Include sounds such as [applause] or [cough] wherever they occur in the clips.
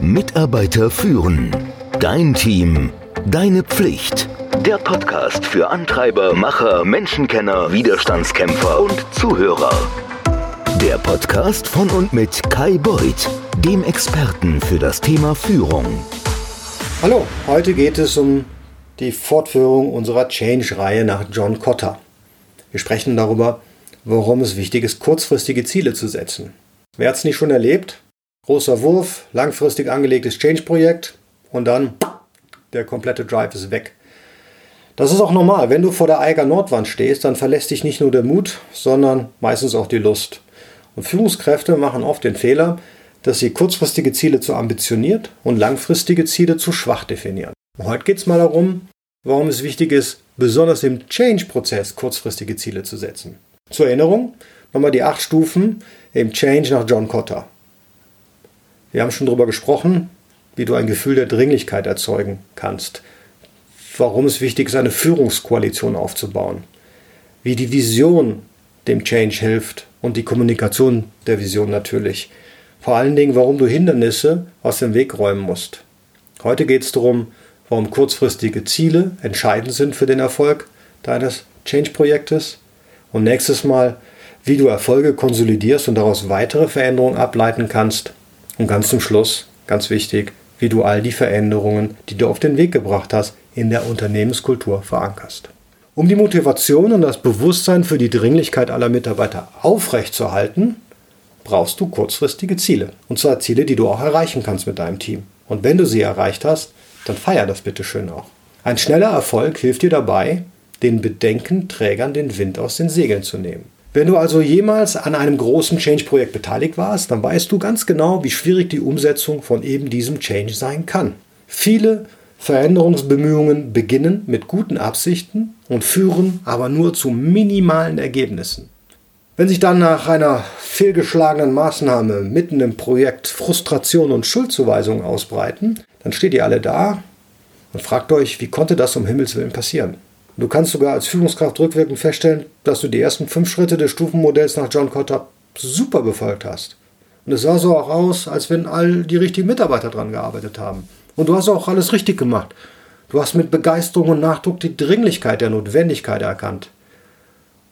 Mitarbeiter führen. Dein Team. Deine Pflicht. Der Podcast für Antreiber, Macher, Menschenkenner, Widerstandskämpfer und Zuhörer. Der Podcast von und mit Kai Beuth, dem Experten für das Thema Führung. Hallo, heute geht es um die Fortführung unserer Change-Reihe nach John Cotter. Wir sprechen darüber, warum es wichtig ist, kurzfristige Ziele zu setzen. Wer hat es nicht schon erlebt? Großer Wurf, langfristig angelegtes Change-Projekt und dann der komplette Drive ist weg. Das ist auch normal. Wenn du vor der Eiger Nordwand stehst, dann verlässt dich nicht nur der Mut, sondern meistens auch die Lust. Und Führungskräfte machen oft den Fehler, dass sie kurzfristige Ziele zu ambitioniert und langfristige Ziele zu schwach definieren. Und heute geht es mal darum, warum es wichtig ist, besonders im Change-Prozess kurzfristige Ziele zu setzen. Zur Erinnerung, nochmal die acht Stufen im Change nach John Cotter. Wir haben schon darüber gesprochen, wie du ein Gefühl der Dringlichkeit erzeugen kannst, warum es wichtig ist, eine Führungskoalition aufzubauen, wie die Vision dem Change hilft und die Kommunikation der Vision natürlich. Vor allen Dingen, warum du Hindernisse aus dem Weg räumen musst. Heute geht es darum, warum kurzfristige Ziele entscheidend sind für den Erfolg deines Change-Projektes. Und nächstes Mal, wie du Erfolge konsolidierst und daraus weitere Veränderungen ableiten kannst. Und ganz zum Schluss, ganz wichtig, wie du all die Veränderungen, die du auf den Weg gebracht hast, in der Unternehmenskultur verankerst. Um die Motivation und das Bewusstsein für die Dringlichkeit aller Mitarbeiter aufrechtzuerhalten, brauchst du kurzfristige Ziele. Und zwar Ziele, die du auch erreichen kannst mit deinem Team. Und wenn du sie erreicht hast, dann feier das bitte schön auch. Ein schneller Erfolg hilft dir dabei, den Bedenkenträgern den Wind aus den Segeln zu nehmen. Wenn du also jemals an einem großen Change-Projekt beteiligt warst, dann weißt du ganz genau, wie schwierig die Umsetzung von eben diesem Change sein kann. Viele Veränderungsbemühungen beginnen mit guten Absichten und führen aber nur zu minimalen Ergebnissen. Wenn sich dann nach einer fehlgeschlagenen Maßnahme mitten im Projekt Frustration und Schuldzuweisung ausbreiten, dann steht ihr alle da und fragt euch, wie konnte das um Himmels Willen passieren? Du kannst sogar als Führungskraft rückwirkend feststellen, dass du die ersten fünf Schritte des Stufenmodells nach John Cotter super befolgt hast. Und es sah so auch aus, als wenn all die richtigen Mitarbeiter dran gearbeitet haben. Und du hast auch alles richtig gemacht. Du hast mit Begeisterung und Nachdruck die Dringlichkeit der Notwendigkeit erkannt.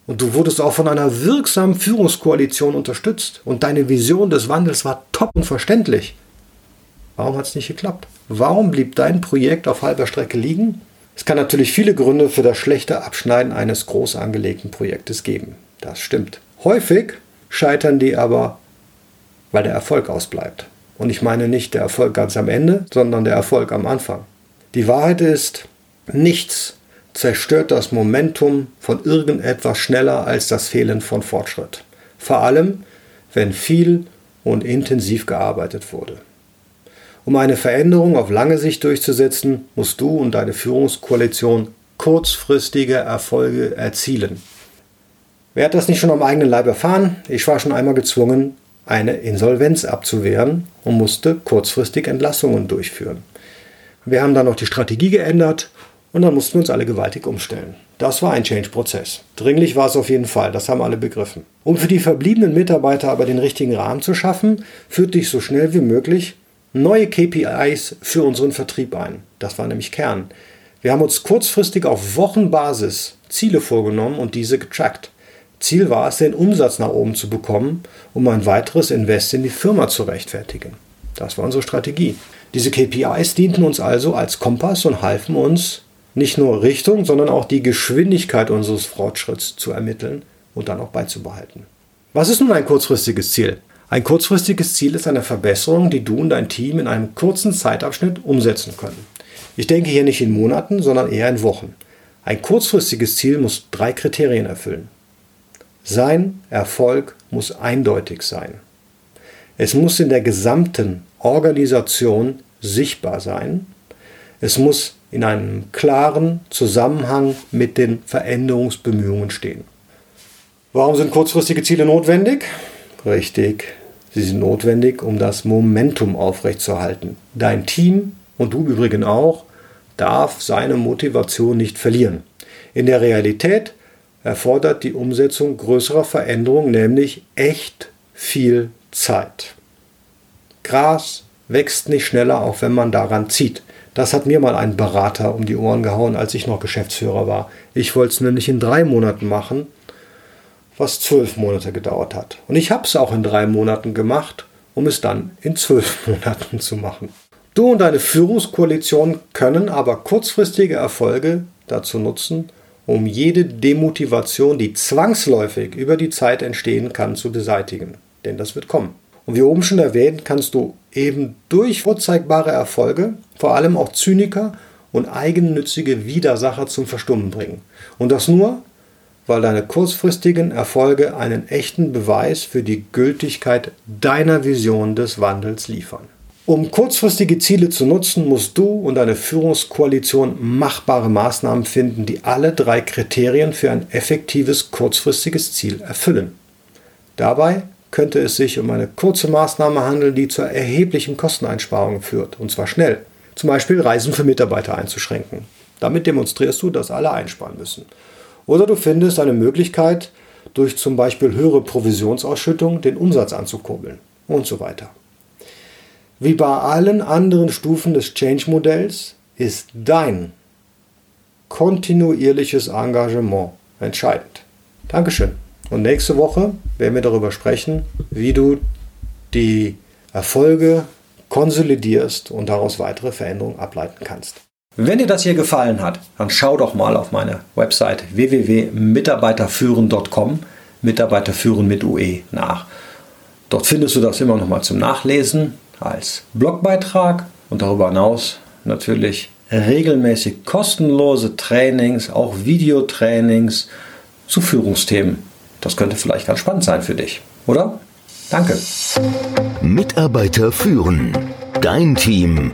Und du wurdest auch von einer wirksamen Führungskoalition unterstützt. Und deine Vision des Wandels war top und verständlich. Warum hat es nicht geklappt? Warum blieb dein Projekt auf halber Strecke liegen? Es kann natürlich viele Gründe für das schlechte Abschneiden eines groß angelegten Projektes geben. Das stimmt. Häufig scheitern die aber, weil der Erfolg ausbleibt. Und ich meine nicht der Erfolg ganz am Ende, sondern der Erfolg am Anfang. Die Wahrheit ist, nichts zerstört das Momentum von irgendetwas schneller als das Fehlen von Fortschritt. Vor allem, wenn viel und intensiv gearbeitet wurde. Um eine Veränderung auf lange Sicht durchzusetzen, musst du und deine Führungskoalition kurzfristige Erfolge erzielen. Wer hat das nicht schon am eigenen Leib erfahren? Ich war schon einmal gezwungen, eine Insolvenz abzuwehren und musste kurzfristig Entlassungen durchführen. Wir haben dann noch die Strategie geändert und dann mussten wir uns alle gewaltig umstellen. Das war ein Change-Prozess. Dringlich war es auf jeden Fall, das haben alle begriffen. Um für die verbliebenen Mitarbeiter aber den richtigen Rahmen zu schaffen, führte ich so schnell wie möglich neue KPIs für unseren Vertrieb ein. Das war nämlich Kern. Wir haben uns kurzfristig auf Wochenbasis Ziele vorgenommen und diese getrackt. Ziel war es, den Umsatz nach oben zu bekommen, um ein weiteres Invest in die Firma zu rechtfertigen. Das war unsere Strategie. Diese KPIs dienten uns also als Kompass und halfen uns, nicht nur Richtung, sondern auch die Geschwindigkeit unseres Fortschritts zu ermitteln und dann auch beizubehalten. Was ist nun ein kurzfristiges Ziel? Ein kurzfristiges Ziel ist eine Verbesserung, die du und dein Team in einem kurzen Zeitabschnitt umsetzen können. Ich denke hier nicht in Monaten, sondern eher in Wochen. Ein kurzfristiges Ziel muss drei Kriterien erfüllen. Sein Erfolg muss eindeutig sein. Es muss in der gesamten Organisation sichtbar sein. Es muss in einem klaren Zusammenhang mit den Veränderungsbemühungen stehen. Warum sind kurzfristige Ziele notwendig? Richtig, Sie sind notwendig, um das Momentum aufrechtzuerhalten. Dein Team und du übrigens auch darf seine Motivation nicht verlieren. In der Realität erfordert die Umsetzung größerer Veränderungen nämlich echt viel Zeit. Gras wächst nicht schneller, auch wenn man daran zieht. Das hat mir mal ein Berater um die Ohren gehauen, als ich noch Geschäftsführer war. Ich wollte es nämlich in drei Monaten machen, was zwölf Monate gedauert hat. Und ich habe es auch in drei Monaten gemacht, um es dann in zwölf [laughs] Monaten zu machen. Du und deine Führungskoalition können aber kurzfristige Erfolge dazu nutzen, um jede Demotivation, die zwangsläufig über die Zeit entstehen kann, zu beseitigen. Denn das wird kommen. Und wie oben schon erwähnt, kannst du eben durch vorzeigbare Erfolge vor allem auch Zyniker und eigennützige Widersacher zum Verstummen bringen. Und das nur, weil deine kurzfristigen Erfolge einen echten Beweis für die Gültigkeit deiner Vision des Wandels liefern. Um kurzfristige Ziele zu nutzen, musst du und deine Führungskoalition machbare Maßnahmen finden, die alle drei Kriterien für ein effektives kurzfristiges Ziel erfüllen. Dabei könnte es sich um eine kurze Maßnahme handeln, die zu erheblichen Kosteneinsparungen führt, und zwar schnell. Zum Beispiel Reisen für Mitarbeiter einzuschränken. Damit demonstrierst du, dass alle einsparen müssen. Oder du findest eine Möglichkeit, durch zum Beispiel höhere Provisionsausschüttung den Umsatz anzukurbeln und so weiter. Wie bei allen anderen Stufen des Change-Modells ist dein kontinuierliches Engagement entscheidend. Dankeschön. Und nächste Woche werden wir darüber sprechen, wie du die Erfolge konsolidierst und daraus weitere Veränderungen ableiten kannst. Wenn dir das hier gefallen hat, dann schau doch mal auf meine Website www.mitarbeiterführen.com, Mitarbeiterführen mit UE nach. Dort findest du das immer noch mal zum Nachlesen als Blogbeitrag und darüber hinaus natürlich regelmäßig kostenlose Trainings, auch Videotrainings zu Führungsthemen. Das könnte vielleicht ganz spannend sein für dich, oder? Danke. Mitarbeiter führen. Dein Team.